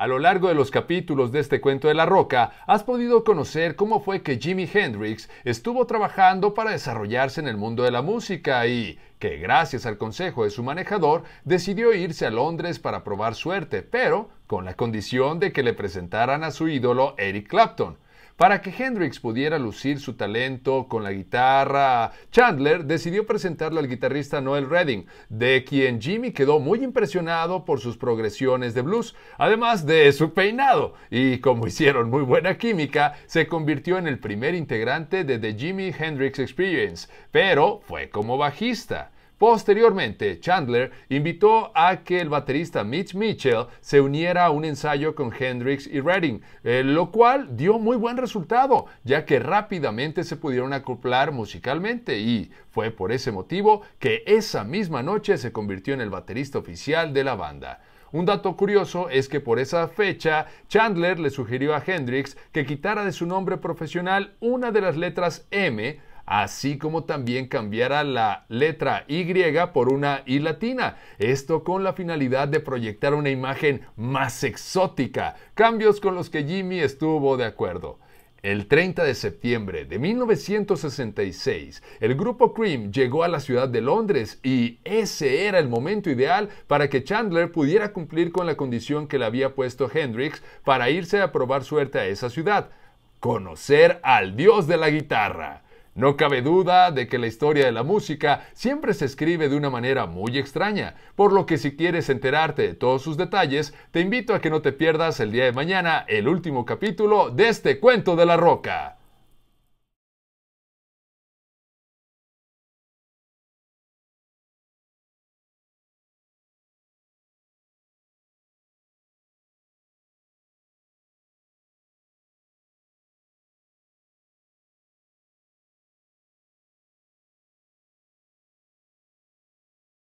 A lo largo de los capítulos de este cuento de la roca, has podido conocer cómo fue que Jimi Hendrix estuvo trabajando para desarrollarse en el mundo de la música y que gracias al consejo de su manejador decidió irse a Londres para probar suerte, pero con la condición de que le presentaran a su ídolo Eric Clapton. Para que Hendrix pudiera lucir su talento con la guitarra, Chandler decidió presentarle al guitarrista Noel Redding, de quien Jimmy quedó muy impresionado por sus progresiones de blues, además de su peinado, y como hicieron muy buena química, se convirtió en el primer integrante de The Jimi Hendrix Experience, pero fue como bajista. Posteriormente, Chandler invitó a que el baterista Mitch Mitchell se uniera a un ensayo con Hendrix y Redding, eh, lo cual dio muy buen resultado, ya que rápidamente se pudieron acoplar musicalmente y fue por ese motivo que esa misma noche se convirtió en el baterista oficial de la banda. Un dato curioso es que por esa fecha Chandler le sugirió a Hendrix que quitara de su nombre profesional una de las letras M así como también cambiara la letra Y por una I latina, esto con la finalidad de proyectar una imagen más exótica, cambios con los que Jimmy estuvo de acuerdo. El 30 de septiembre de 1966, el grupo Cream llegó a la ciudad de Londres y ese era el momento ideal para que Chandler pudiera cumplir con la condición que le había puesto Hendrix para irse a probar suerte a esa ciudad, conocer al dios de la guitarra. No cabe duda de que la historia de la música siempre se escribe de una manera muy extraña, por lo que si quieres enterarte de todos sus detalles, te invito a que no te pierdas el día de mañana el último capítulo de este cuento de la roca.